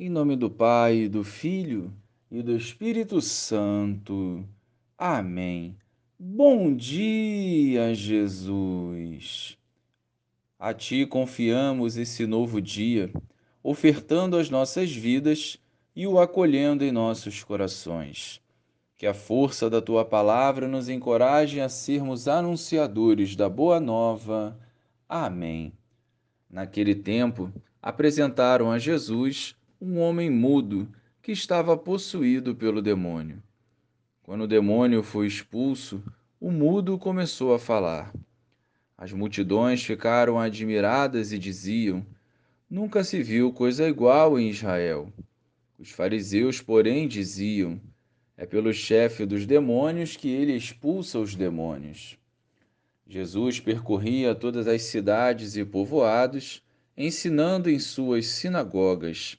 Em nome do Pai, do Filho e do Espírito Santo. Amém. Bom dia, Jesus. A Ti confiamos esse novo dia, ofertando as nossas vidas e o acolhendo em nossos corações. Que a força da Tua palavra nos encoraje a sermos anunciadores da Boa Nova. Amém. Naquele tempo, apresentaram a Jesus um homem mudo que estava possuído pelo demônio. Quando o demônio foi expulso, o mudo começou a falar. As multidões ficaram admiradas e diziam: Nunca se viu coisa igual em Israel. Os fariseus, porém, diziam: É pelo chefe dos demônios que ele expulsa os demônios. Jesus percorria todas as cidades e povoados, ensinando em suas sinagogas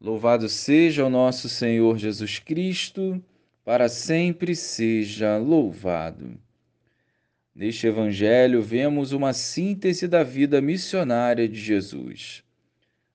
Louvado seja o nosso Senhor Jesus Cristo, para sempre seja louvado. Neste Evangelho, vemos uma síntese da vida missionária de Jesus.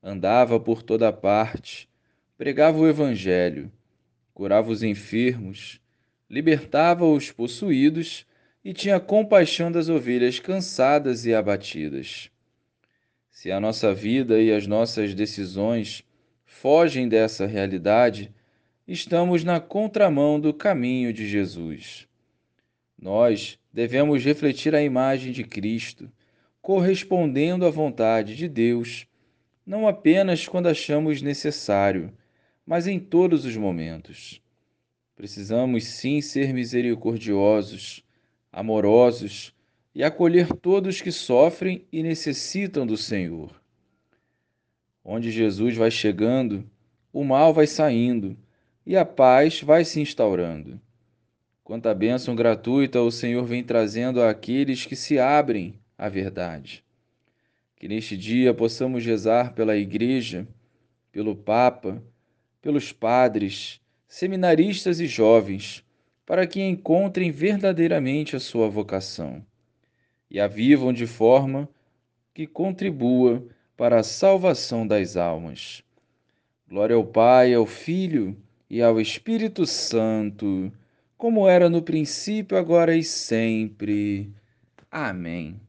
Andava por toda parte, pregava o Evangelho, curava os enfermos, libertava os possuídos e tinha compaixão das ovelhas cansadas e abatidas. Se a nossa vida e as nossas decisões fogem dessa realidade, estamos na contramão do caminho de Jesus. Nós devemos refletir a imagem de Cristo, correspondendo à vontade de Deus, não apenas quando achamos necessário, mas em todos os momentos. Precisamos sim ser misericordiosos, amorosos e acolher todos que sofrem e necessitam do Senhor. Onde Jesus vai chegando, o mal vai saindo e a paz vai se instaurando. Quanta bênção gratuita o Senhor vem trazendo àqueles que se abrem à verdade. Que neste dia possamos rezar pela Igreja, pelo Papa, pelos padres, seminaristas e jovens, para que encontrem verdadeiramente a sua vocação e a vivam de forma que contribua para a salvação das almas. Glória ao Pai, ao Filho e ao Espírito Santo, como era no princípio, agora e sempre. Amém.